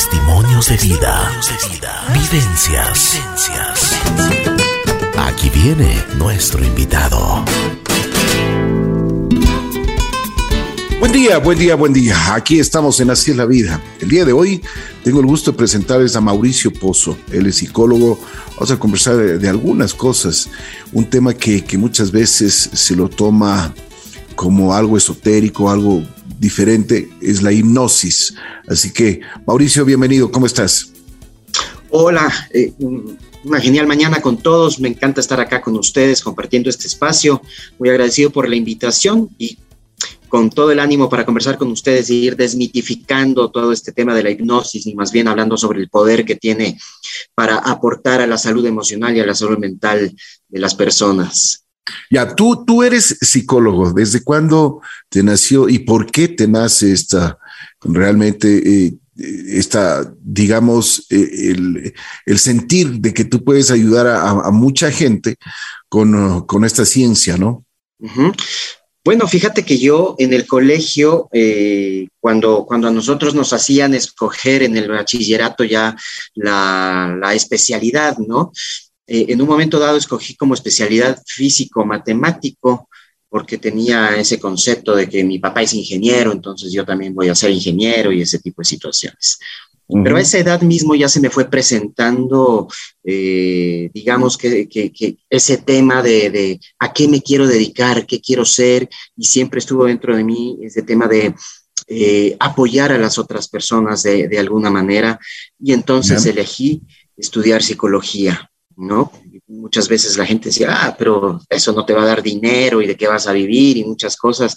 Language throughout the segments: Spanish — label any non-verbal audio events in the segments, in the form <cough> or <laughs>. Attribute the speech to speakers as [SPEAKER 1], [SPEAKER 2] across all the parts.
[SPEAKER 1] Testimonios de vida. Vivencias. Aquí viene nuestro invitado.
[SPEAKER 2] Buen día, buen día, buen día. Aquí estamos en Así es la vida. El día de hoy tengo el gusto de presentarles a Mauricio Pozo. Él es psicólogo. Vamos a conversar de, algunas cosas. Un tema que, que muchas veces se lo toma como algo esotérico, algo diferente, es la hipnosis. Así que, Mauricio, bienvenido, ¿cómo estás?
[SPEAKER 3] Hola, eh, una genial mañana con todos. Me encanta estar acá con ustedes compartiendo este espacio. Muy agradecido por la invitación y con todo el ánimo para conversar con ustedes y ir desmitificando todo este tema de la hipnosis y más bien hablando sobre el poder que tiene para aportar a la salud emocional y a la salud mental de las personas.
[SPEAKER 2] Ya, tú, tú eres psicólogo. ¿Desde cuándo te nació y por qué te nace esta, realmente, eh, esta, digamos, eh, el, sentir de que tú puedes ayudar a, mucha gente con, con, esta ciencia, ¿no?
[SPEAKER 3] Bueno, fíjate que yo en el colegio, eh, cuando, cuando a nosotros nos hacían escoger en el bachillerato ya la, la especialidad, ¿no? Eh, en un momento dado escogí como especialidad físico-matemático porque tenía ese concepto de que mi papá es ingeniero, entonces yo también voy a ser ingeniero y ese tipo de situaciones. Pero a esa edad mismo ya se me fue presentando, eh, digamos, que, ese tema de, a qué me quiero dedicar, qué quiero ser, y siempre estuvo dentro de mí ese tema de eh, apoyar a las otras personas de, alguna manera, y entonces elegí estudiar psicología. ¿No? Muchas veces la gente decía, ah, pero eso no te va a dar dinero y de qué vas a vivir y muchas cosas.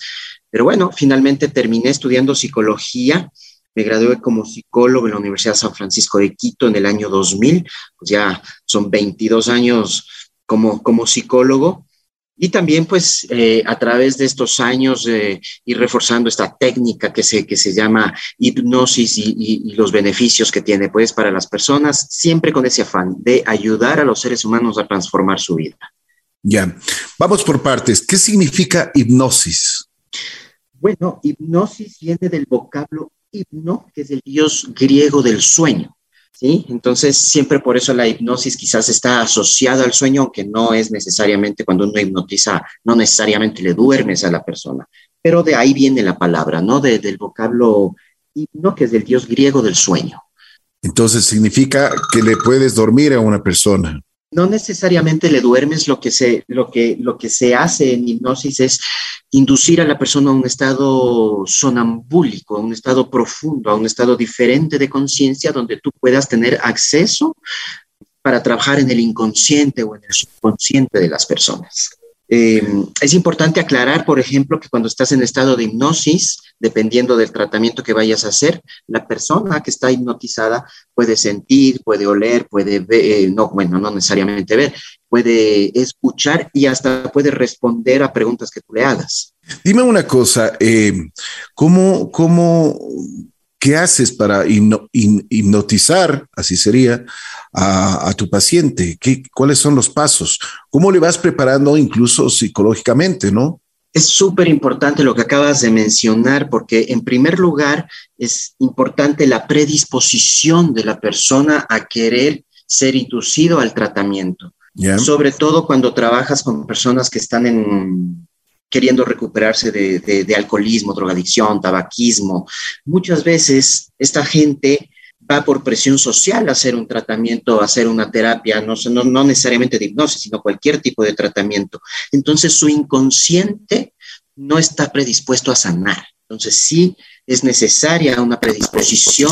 [SPEAKER 3] Pero bueno, finalmente terminé estudiando psicología. Me gradué como psicólogo en la Universidad de San Francisco de Quito en el año 2000. Pues ya son 22 años como, como psicólogo. Y también, pues, eh, a través de estos años eh, ir reforzando esta técnica que se, que se llama hipnosis y, los beneficios que tiene, pues, para las personas, siempre con ese afán de ayudar a los seres humanos a transformar su vida.
[SPEAKER 2] Ya, vamos por partes. ¿Qué significa hipnosis?
[SPEAKER 3] Bueno, hipnosis viene del vocablo hipno, que es el dios griego del sueño. ¿Sí? Entonces, siempre por eso la hipnosis quizás está asociada al sueño, aunque no es necesariamente cuando uno hipnotiza, no necesariamente le duermes a la persona, pero de ahí viene la palabra, ¿no? del vocablo hipno, que es del dios griego del sueño.
[SPEAKER 2] Entonces, significa que le puedes dormir a una persona
[SPEAKER 3] no necesariamente le duermes, lo que se, lo que, lo que se hace en hipnosis es inducir a la persona a un estado sonambúlico, a un estado profundo, a un estado diferente de conciencia donde tú puedas tener acceso para trabajar en el inconsciente o en el subconsciente de las personas. Eh, es importante aclarar, por ejemplo, que cuando estás en estado de hipnosis, dependiendo del tratamiento que vayas a hacer, la persona que está hipnotizada puede sentir, puede oler, puede ver, eh, no, bueno, no necesariamente ver, puede escuchar y hasta puede responder a preguntas que tú le hagas.
[SPEAKER 2] Dime una cosa, eh, ¿cómo, cómo, qué haces para hipnotizar, así sería, a, tu paciente? ¿Qué, ¿Cuáles son los pasos? ¿Cómo le vas preparando incluso psicológicamente, no?
[SPEAKER 3] Es súper importante lo que acabas de mencionar porque en primer lugar es importante la predisposición de la persona a querer ser inducido al tratamiento. Sobre todo cuando trabajas con personas que están en, queriendo recuperarse de, de, alcoholismo, drogadicción, tabaquismo. Muchas veces esta gente va por presión social a hacer un tratamiento, a hacer una terapia, no, no, necesariamente de hipnosis, sino cualquier tipo de tratamiento. Entonces su inconsciente no está predispuesto a sanar. Entonces sí es necesaria una predisposición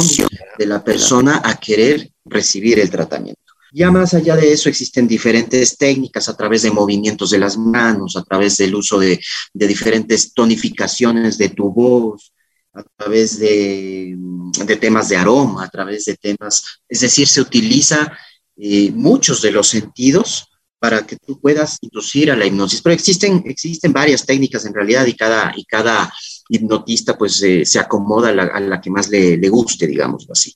[SPEAKER 3] de la persona a querer recibir el tratamiento. Ya más allá de eso existen diferentes técnicas a través de movimientos de las manos, a través del uso de, de diferentes tonificaciones de tu voz, a través de, de, temas de aroma, a través de temas, es decir, se utiliza eh, muchos de los sentidos para que tú puedas inducir a la hipnosis. Pero existen, existen varias técnicas en realidad y cada, y cada hipnotista pues eh, se acomoda a la, que más le, le guste, digamos así.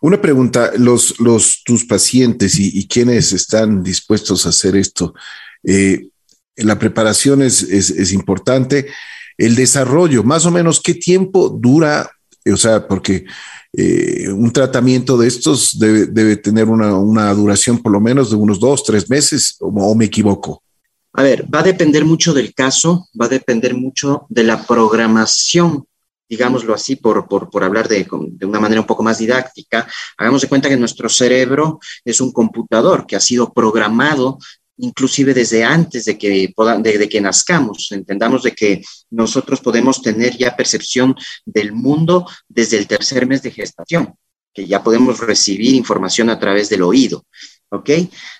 [SPEAKER 2] Una pregunta, los, los, tus pacientes y, quienes están dispuestos a hacer esto, eh, la preparación es, es, es importante el desarrollo, más o menos, ¿qué tiempo dura O sea, porque eh, un tratamiento de estos debe, tener una, duración por lo menos de unos dos, tres meses, o, me equivoco.
[SPEAKER 3] A ver, va a depender mucho del caso, va a depender mucho de la programación digámoslo así, por, por, hablar de, de, una manera un poco más didáctica, hagamos de cuenta que nuestro cerebro es un computador que ha sido programado inclusive desde antes de que, que nazcamos. Entendamos de que nosotros podemos tener ya percepción del mundo desde el tercer mes de gestación, que ya podemos recibir información a través del oído. ¿Ok?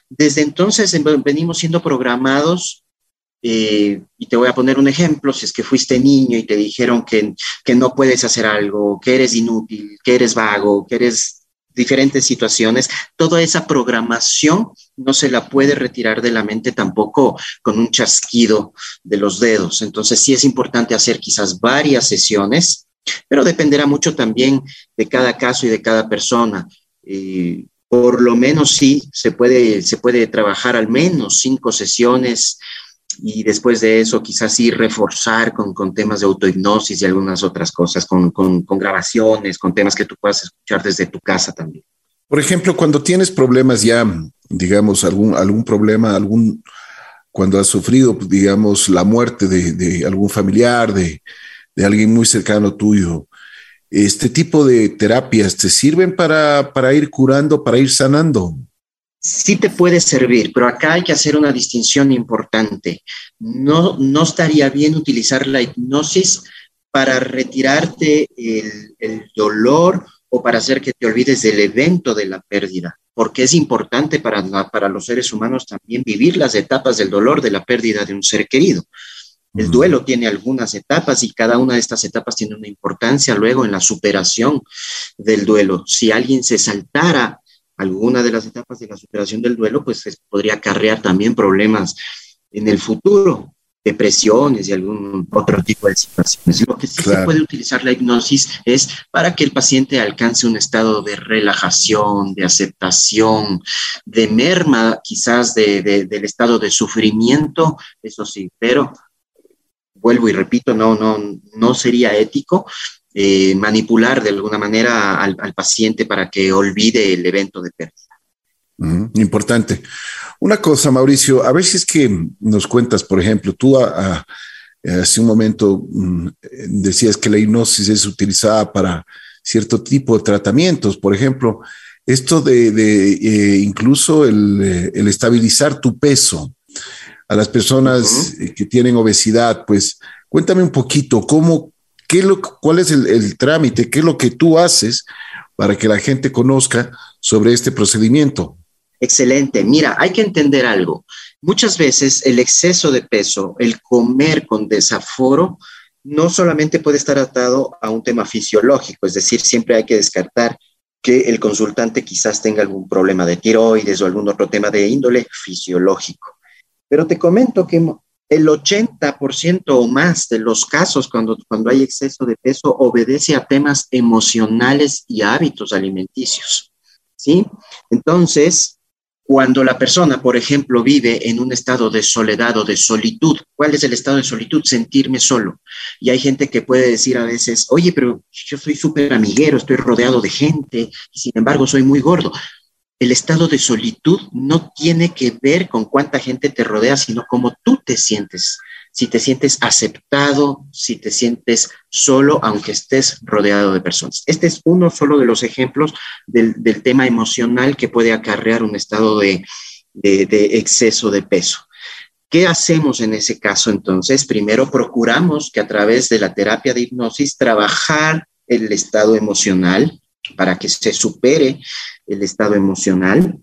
[SPEAKER 3] Desde entonces venimos siendo programados eh, y te voy a poner un ejemplo, si es que fuiste niño y te dijeron que, que, no puedes hacer algo, que eres inútil, que eres vago, que eres diferentes situaciones, toda esa programación no se la puede retirar de la mente tampoco con un chasquido de los dedos. Entonces sí es importante hacer quizás varias sesiones, pero dependerá mucho también de cada caso y de cada persona. por lo menos sí se puede, se puede trabajar al menos cinco sesiones y después de eso quizás sí reforzar con, con temas de autohipnosis y algunas otras cosas, con, con, con, grabaciones, con temas que tú puedas escuchar desde tu casa también.
[SPEAKER 2] Por ejemplo, cuando tienes problemas ya, digamos, algún, algún problema, algún, cuando has sufrido, digamos, la muerte de, de algún familiar, de, de, alguien muy cercano tuyo, este tipo de terapias te sirven para, para ir curando, para ir sanando
[SPEAKER 3] sí te puede servir, pero acá hay que hacer una distinción importante. No, no estaría bien utilizar la hipnosis para retirarte el, el, dolor o para hacer que te olvides del evento de la pérdida, porque es importante para, para los seres humanos también vivir las etapas del dolor de la pérdida de un ser querido. El duelo tiene algunas etapas y cada una de estas etapas tiene una importancia luego en la superación del duelo. Si alguien se saltara alguna de las etapas de la superación del duelo, pues podría acarrear también problemas en el futuro, depresiones y algún otro tipo de situaciones. Lo que sí se puede utilizar la hipnosis es para que el paciente alcance un estado de relajación, de aceptación, de merma quizás del estado de sufrimiento, eso sí, pero vuelvo y repito, no, no, no sería ético eh, manipular de alguna manera al, paciente para que olvide el evento de pérdida.
[SPEAKER 2] importante. Una cosa, Mauricio, a ver si es que nos cuentas, por ejemplo, tú hace un momento mm, decías que la hipnosis es utilizada para cierto tipo de tratamientos, por ejemplo, esto de, eh, incluso el, el, estabilizar tu peso a las personas que tienen obesidad, pues cuéntame un poquito cómo, ¿Qué lo, ¿Cuál es el, trámite? ¿Qué es lo que tú haces para que la gente conozca sobre este procedimiento?
[SPEAKER 3] Excelente. Mira, hay que entender algo. Muchas veces el exceso de peso, el comer con desaforo, no solamente puede estar atado a un tema fisiológico, es decir, siempre hay que descartar que el consultante quizás tenga algún problema de tiroides o algún otro tema de índole fisiológico. Pero te comento que el 80% o más de los casos cuando, cuando hay exceso de peso obedece a temas emocionales y hábitos alimenticios. ¿Sí? Entonces, cuando la persona, por ejemplo, vive en un estado de soledad o de solitud, ¿cuál es el estado de solitud? Sentirme solo. Y hay gente que puede decir a veces, oye, pero yo soy súper amiguero, estoy rodeado de gente, y sin embargo soy muy gordo el estado de solitud no tiene que ver con cuánta gente te rodea, sino cómo tú te sientes. Si te sientes aceptado, si te sientes solo, aunque estés rodeado de personas. Este es uno solo de los ejemplos del, tema emocional que puede acarrear un estado de, de exceso de peso. ¿Qué hacemos en ese caso entonces? Primero procuramos que a través de la terapia de hipnosis trabajar el estado emocional para que se supere el estado emocional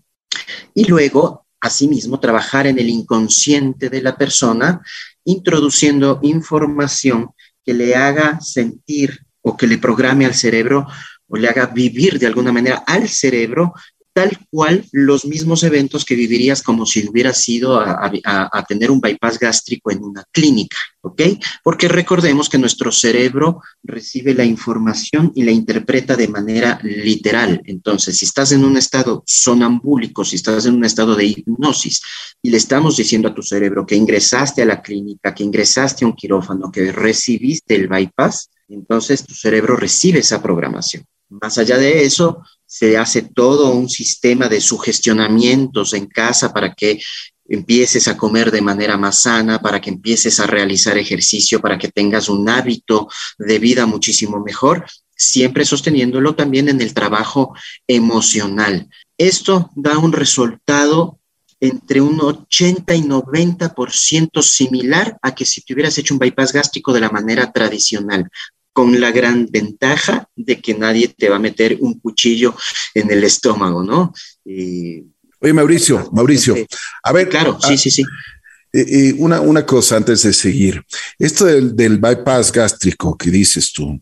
[SPEAKER 3] y luego, asimismo, trabajar en el inconsciente de la persona, introduciendo información que le haga sentir o que le programe al cerebro o le haga vivir de alguna manera al cerebro tal cual los mismos eventos que vivirías como si hubieras ido a, tener un bypass gástrico en una clínica, ¿ok? Porque recordemos que nuestro cerebro recibe la información y la interpreta de manera literal. Entonces, si estás en un estado sonambúlico, si estás en un estado de hipnosis y le estamos diciendo a tu cerebro que ingresaste a la clínica, que ingresaste a un quirófano, que recibiste el bypass, Entonces tu cerebro recibe esa programación. Más allá de eso, se hace todo un sistema de sugestionamientos en casa para que empieces a comer de manera más sana, para que empieces a realizar ejercicio, para que tengas un hábito de vida muchísimo mejor, siempre sosteniéndolo también en el trabajo emocional. Esto da un resultado entre un 80 y 90% similar a que si te hubieras hecho un bypass gástrico de la manera tradicional con la gran ventaja de que nadie te va a meter un cuchillo en el estómago, ¿no?
[SPEAKER 2] Oye, Mauricio, Mauricio, a ver.
[SPEAKER 3] Claro, sí, sí, sí.
[SPEAKER 2] Eh, una, una cosa antes de seguir. Esto del, del, bypass gástrico que dices tú,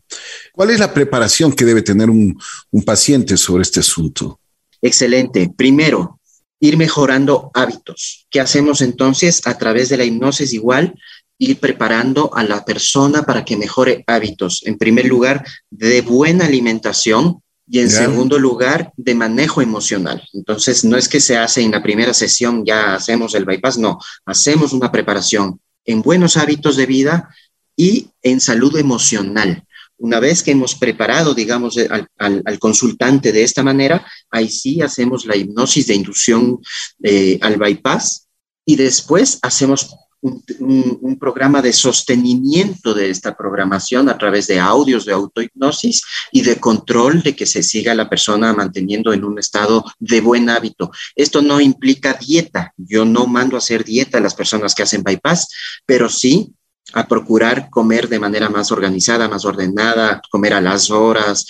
[SPEAKER 2] ¿cuál es la preparación que debe tener un, un paciente sobre este asunto?
[SPEAKER 3] Excelente. Primero, ir mejorando hábitos. ¿Qué hacemos entonces a través de la hipnosis igual? Ir preparando a la persona para que mejore hábitos. En primer lugar, de buena alimentación y en segundo lugar, de manejo emocional. Entonces, no es que se hace en la primera sesión, ya hacemos el bypass, no, hacemos una preparación en buenos hábitos de vida y en salud emocional. Una vez que hemos preparado, digamos, al, consultante de esta manera, ahí sí hacemos la hipnosis de inducción eh, al bypass y después hacemos un, programa de sostenimiento de esta programación a través de audios de autohipnosis y de control de que se siga la persona manteniendo en un estado de buen hábito. Esto no implica dieta. Yo no mando a hacer dieta a las personas que hacen bypass, pero sí a procurar comer de manera más organizada, más ordenada, comer a las horas,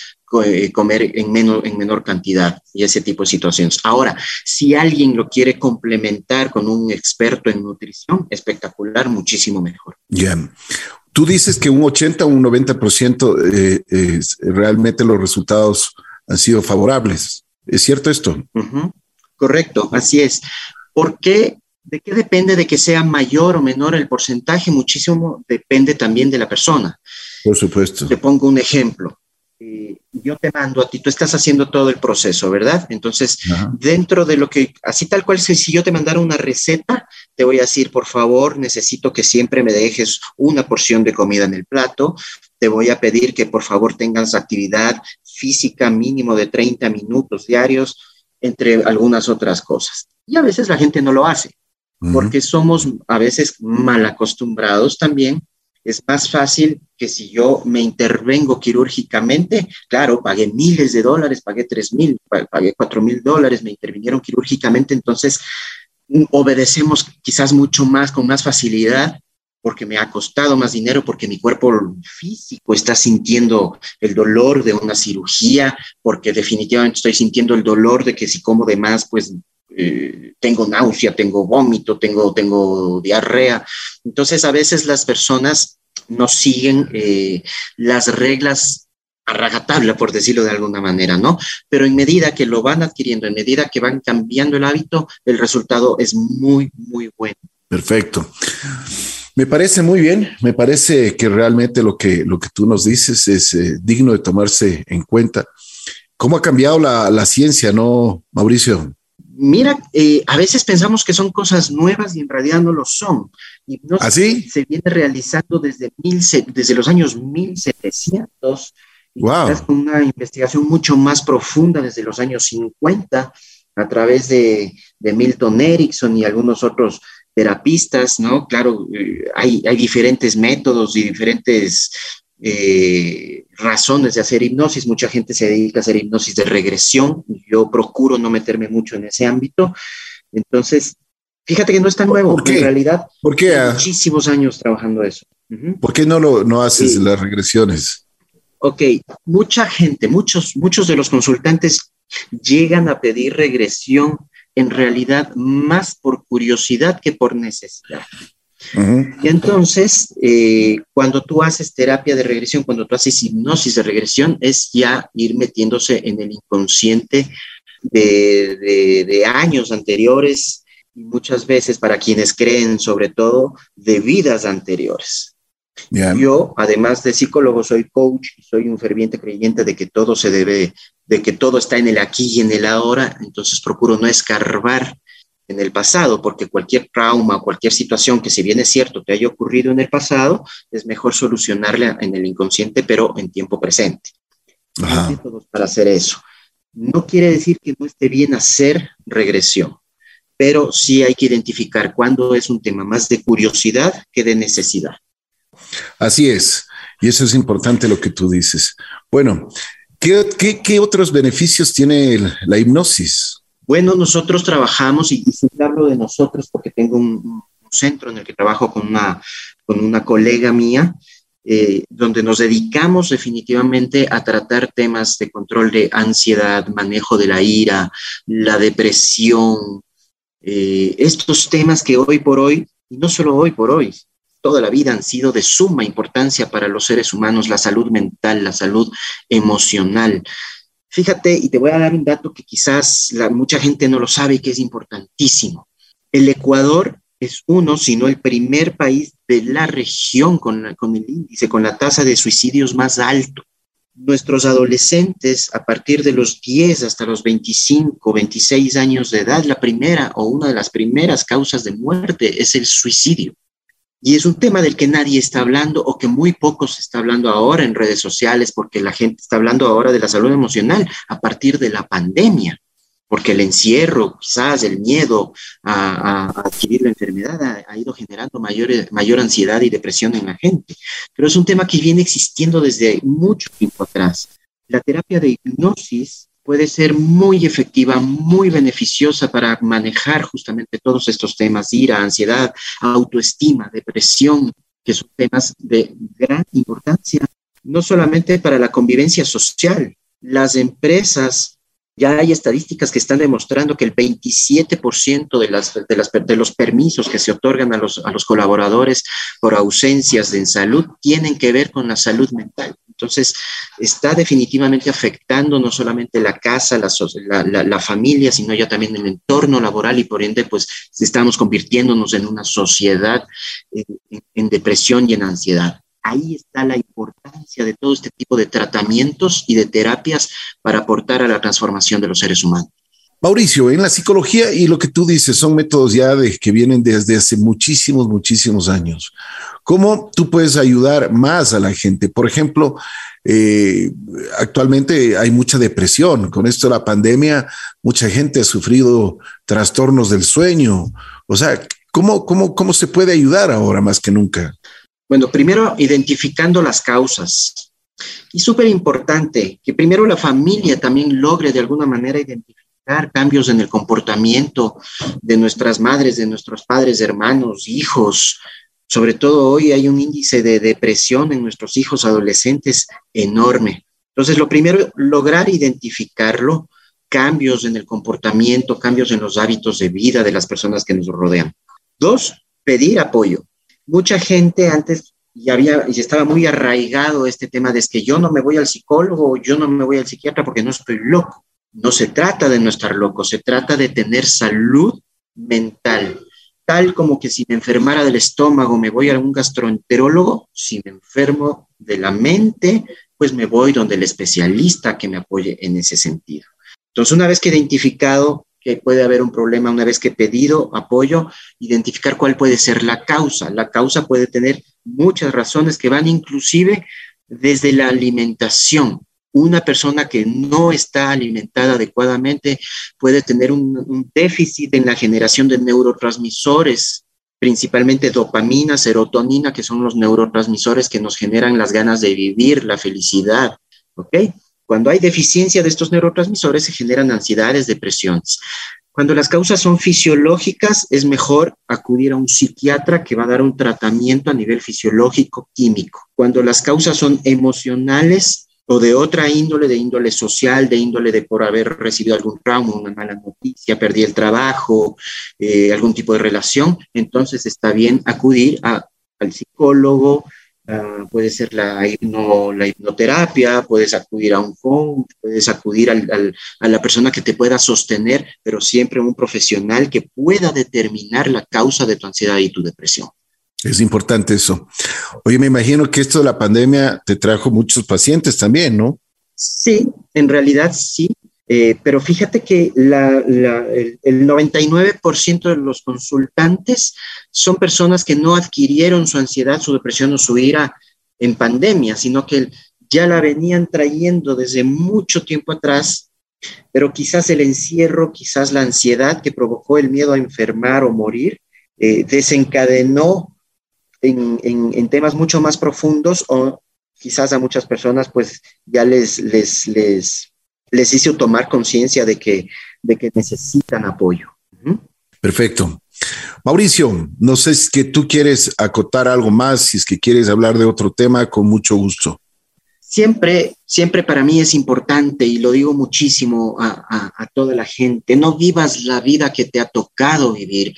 [SPEAKER 3] comer en menor, en menor cantidad y ese tipo de situaciones. Ahora, si alguien lo quiere complementar con un experto en nutrición, espectacular, muchísimo mejor.
[SPEAKER 2] Ya. Tú dices que un 80 o un 90% eh, eh, realmente los resultados han sido favorables. ¿Es cierto esto?
[SPEAKER 3] Correcto, así es. ¿Por qué? ¿De qué depende de que sea mayor o menor el porcentaje? Muchísimo depende también de la persona.
[SPEAKER 2] Por supuesto.
[SPEAKER 3] Te pongo un ejemplo. Eh, yo te mando a ti, tú estás haciendo todo el proceso, ¿verdad? Entonces, dentro de lo que, así tal cual, si yo te mandara una receta, te voy a decir, por favor, necesito que siempre me dejes una porción de comida en el plato, te voy a pedir que por favor tengas actividad física mínimo de 30 minutos diarios, entre algunas otras cosas. Y a veces la gente no lo hace, porque somos a veces mal acostumbrados también es más fácil que si yo me intervengo quirúrgicamente, claro, pagué miles de dólares, pagué tres mil, pagué cuatro mil dólares, me intervinieron quirúrgicamente, entonces mm, obedecemos quizás mucho más, con más facilidad, porque me ha costado más dinero, porque mi cuerpo físico está sintiendo el dolor de una cirugía, porque definitivamente estoy sintiendo el dolor de que si como de más, pues eh, tengo náusea, tengo vómito, tengo, tengo diarrea. Entonces, a veces las personas no siguen eh, las reglas a rajatabla, por decirlo de alguna manera, ¿no? Pero en medida que lo van adquiriendo, en medida que van cambiando el hábito, el resultado es muy, muy bueno.
[SPEAKER 2] Perfecto. Me parece muy bien, me parece que realmente lo que, lo que tú nos dices es eh, digno de tomarse en cuenta. ¿Cómo ha cambiado la, la ciencia, no, Mauricio?
[SPEAKER 3] Mira, eh, a veces pensamos que son cosas nuevas y en realidad no lo son. No
[SPEAKER 2] ¿Así?
[SPEAKER 3] ¿Ah, se viene realizando desde, mil, desde los años 1700.
[SPEAKER 2] Wow.
[SPEAKER 3] una investigación mucho más profunda desde los años 50 a través de, de Milton Erickson y algunos otros terapistas, ¿no? Claro, eh, hay, hay diferentes métodos y diferentes eh, razones de hacer hipnosis. Mucha gente se dedica a hacer hipnosis de regresión. Yo procuro no meterme mucho en ese ámbito. Entonces, fíjate que no es tan nuevo. En realidad,
[SPEAKER 2] ¿Por qué?
[SPEAKER 3] muchísimos años trabajando eso.
[SPEAKER 2] ¿Por qué no lo no haces las regresiones?
[SPEAKER 3] Ok, mucha gente, muchos, muchos de los consultantes llegan a pedir regresión en realidad más por curiosidad que por necesidad. Y entonces, eh, cuando tú haces terapia de regresión, cuando tú haces hipnosis de regresión, es ya ir metiéndose en el inconsciente de, de, años anteriores y muchas veces para quienes creen, sobre todo, de vidas anteriores. Yo, además de psicólogo, soy coach y soy un ferviente creyente de que todo se debe, de que todo está en el aquí y en el ahora, entonces procuro no escarbar en el pasado, porque cualquier trauma, cualquier situación que si bien es cierto te haya ocurrido en el pasado, es mejor solucionarla en el inconsciente, pero en tiempo presente. Hay métodos para hacer eso. No quiere decir que no esté bien hacer regresión, pero sí hay que identificar cuándo es un tema más de curiosidad que de necesidad.
[SPEAKER 2] Así es, y eso es importante lo que tú dices. Bueno, ¿qué, otros beneficios tiene la hipnosis?
[SPEAKER 3] Bueno, nosotros trabajamos, y, siempre hablo de nosotros porque tengo un, centro en el que trabajo con una, con una colega mía, eh, donde nos dedicamos definitivamente a tratar temas de control de ansiedad, manejo de la ira, la depresión, eh, estos temas que hoy por hoy, y no solo hoy por hoy, toda la vida han sido de suma importancia para los seres humanos, la salud mental, la salud emocional. Fíjate, y te voy a dar un dato que quizás mucha gente no lo sabe y que es importantísimo. El Ecuador es uno, si no el primer país de la región con, con el índice, con la tasa de suicidios más alto. Nuestros adolescentes, a partir de los 10 hasta los 25, 26 años de edad, la primera o una de las primeras causas de muerte es el suicidio. Y es un tema del que nadie está hablando o que muy poco se está hablando ahora en redes sociales porque la gente está hablando ahora de la salud emocional a partir de la pandemia, porque el encierro, quizás el miedo a, adquirir la enfermedad ha, ido generando mayor, mayor ansiedad y depresión en la gente. Pero es un tema que viene existiendo desde mucho tiempo atrás. La terapia de hipnosis puede ser muy efectiva, muy beneficiosa para manejar justamente todos estos temas, ira, ansiedad, autoestima, depresión, que son temas de gran importancia, no solamente para la convivencia social. Las empresas, ya hay estadísticas que están demostrando que el 27% de, los permisos que se otorgan a los, a los colaboradores por ausencias de salud tienen que ver con la salud mental. Entonces, está definitivamente afectando no solamente la casa, la, familia, sino ya también el entorno laboral y por ende, pues estamos convirtiéndonos en una sociedad eh, en depresión y en ansiedad. Ahí está la importancia de todo este tipo de tratamientos y de terapias para aportar a la transformación de los seres humanos.
[SPEAKER 2] Mauricio, en la psicología y lo que tú dices son métodos ya que vienen desde hace muchísimos, muchísimos años. ¿Cómo tú puedes ayudar más a la gente? Por ejemplo, eh, actualmente hay mucha depresión. Con esto la pandemia, mucha gente ha sufrido trastornos del sueño. O sea, ¿cómo, cómo, cómo se puede ayudar ahora más que nunca?
[SPEAKER 3] Bueno, primero identificando las causas. Y súper importante que primero la familia también logre de alguna manera identificar cambios en el comportamiento de nuestras madres, de nuestros padres, hermanos, hijos. Sobre todo hoy hay un índice de depresión en nuestros hijos adolescentes enorme. Entonces, lo primero, lograr identificarlo, cambios en el comportamiento, cambios en los hábitos de vida de las personas que nos rodean. Dos, pedir apoyo. Mucha gente antes ya había y estaba muy arraigado este tema de que yo no me voy al psicólogo, yo no me voy al psiquiatra porque no estoy loco. No se trata de no estar loco, se trata de tener salud mental. Tal como que si me enfermara del estómago me voy a un gastroenterólogo, si me enfermo de la mente, pues me voy donde el especialista que me apoye en ese sentido. Entonces, una vez que identificado que puede haber un problema, una vez que he pedido apoyo, identificar cuál puede ser la causa. La causa puede tener muchas razones que van inclusive desde la alimentación, una persona que no está alimentada adecuadamente puede tener un, déficit en la generación de neurotransmisores, principalmente dopamina, serotonina, que son los neurotransmisores que nos generan las ganas de vivir, la felicidad. ¿Ok? Cuando hay deficiencia de estos neurotransmisores se generan ansiedades, depresiones. Cuando las causas son fisiológicas, es mejor acudir a un psiquiatra que va a dar un tratamiento a nivel fisiológico químico. Cuando las causas son emocionales, o de otra índole, de índole social, de índole de por haber recibido algún trauma, una mala noticia, perdí el trabajo, eh, algún tipo de relación, entonces está bien acudir al psicólogo, puede ser la, la hipnoterapia, puedes acudir a un coach, puedes acudir a la persona que te pueda sostener, pero siempre un profesional que pueda determinar la causa de tu ansiedad y tu depresión.
[SPEAKER 2] Es importante eso. Oye, me imagino que esto de la pandemia te trajo muchos pacientes también, ¿no?
[SPEAKER 3] Sí, en realidad sí. Eh, pero fíjate que el, 99% de los consultantes son personas que no adquirieron su ansiedad, su depresión o su ira en pandemia, sino que ya la venían trayendo desde mucho tiempo atrás, pero quizás el encierro, quizás la ansiedad que provocó el miedo a enfermar o morir, eh, desencadenó en, en, temas mucho más profundos o quizás a muchas personas pues ya les, les, les les hizo tomar conciencia de que, de que necesitan apoyo.
[SPEAKER 2] Perfecto. Mauricio, no sé si que tú quieres acotar algo más, si es que quieres hablar de otro tema, con mucho gusto.
[SPEAKER 3] Siempre, siempre para mí es importante y lo digo muchísimo a, a toda la gente, no vivas la vida que te ha tocado vivir,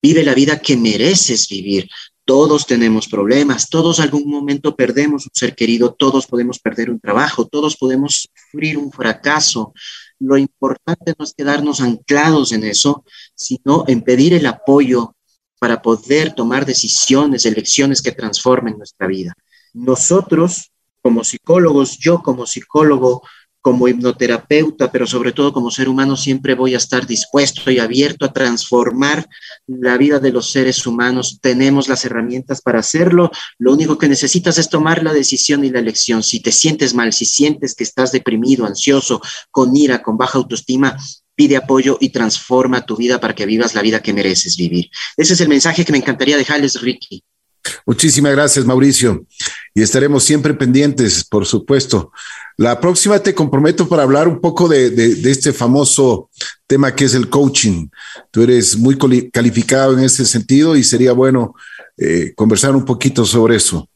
[SPEAKER 3] vive la vida que mereces vivir. Todos tenemos problemas, todos algún momento perdemos un ser querido, todos podemos perder un trabajo, todos podemos sufrir un fracaso. Lo importante no es quedarnos anclados en eso, sino en pedir el apoyo para poder tomar decisiones, elecciones que transformen nuestra vida. Nosotros, como psicólogos, yo como psicólogo, como hipnoterapeuta, pero sobre todo como ser humano, siempre voy a estar dispuesto y abierto a transformar la vida de los seres humanos. Tenemos las herramientas para hacerlo. Lo único que necesitas es tomar la decisión y la elección. Si te sientes mal, si sientes que estás deprimido, ansioso, con ira, con baja autoestima, pide apoyo y transforma tu vida para que vivas la vida que mereces vivir. Ese es el mensaje que me encantaría dejarles, Ricky.
[SPEAKER 2] Muchísimas gracias, Mauricio. Y estaremos siempre pendientes, por supuesto, la próxima te comprometo para hablar un poco de, este famoso tema que es el coaching. Tú eres muy calificado en ese sentido y sería bueno eh, conversar un poquito sobre eso.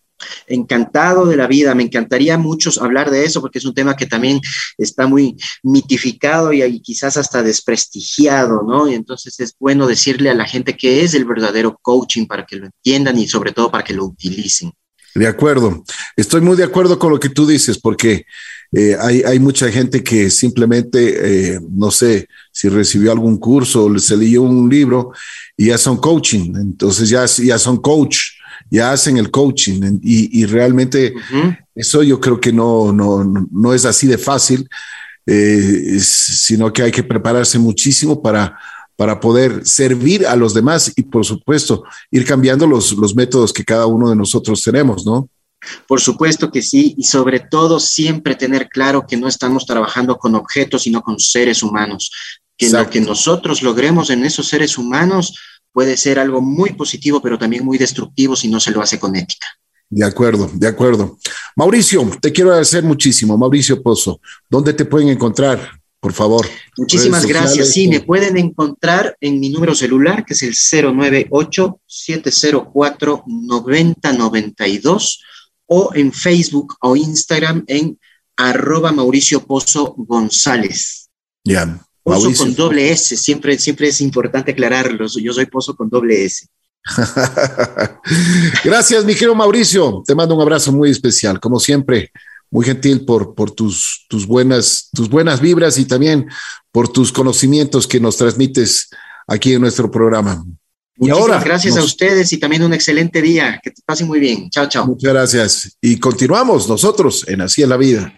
[SPEAKER 3] Encantado de la vida, me encantaría mucho hablar de eso porque es un tema que también está muy mitificado y, y quizás hasta desprestigiado, ¿no? Y entonces es bueno decirle a la gente qué es el verdadero coaching para que lo entiendan y sobre todo para que lo utilicen.
[SPEAKER 2] De acuerdo. Estoy muy de acuerdo con lo que tú dices, porque eh, hay, mucha gente que simplemente, eh, no sé, si recibió algún curso o se leyó un libro y ya son coaching, entonces ya, ya son coach, ya hacen el coaching. Y, realmente eso yo creo que no, no, no es así de fácil, eh, sino que hay que prepararse muchísimo para para poder servir a los demás y, por supuesto, ir cambiando los, los métodos que cada uno de nosotros tenemos, ¿no?
[SPEAKER 3] Por supuesto que sí, y sobre todo siempre tener claro que no estamos trabajando con objetos, sino con seres humanos. Que lo que nosotros logremos en esos seres humanos puede ser algo muy positivo, pero también muy destructivo si no se lo hace con ética.
[SPEAKER 2] De acuerdo, de acuerdo. Mauricio, te quiero agradecer muchísimo. Mauricio Pozo, ¿dónde te pueden encontrar? Por favor.
[SPEAKER 3] Muchísimas gracias. Sí, me pueden encontrar en mi número celular, que es el 098-704-9092, o en Facebook o Instagram en arroba Mauricio Pozo González.
[SPEAKER 2] Ya.
[SPEAKER 3] Pozo con doble S, siempre, siempre es importante aclararlo. Yo soy Pozo con doble S. <laughs>
[SPEAKER 2] Gracias, mi querido Mauricio. Te mando un abrazo muy especial. Como siempre, muy gentil por, por tus, tus, buenas, tus buenas vibras y también por tus conocimientos que nos transmites aquí en nuestro programa.
[SPEAKER 3] y ahora, gracias a ustedes y también un excelente día. Que te pase muy bien. Chao, chao.
[SPEAKER 2] Muchas gracias. Y continuamos nosotros en Así es la vida.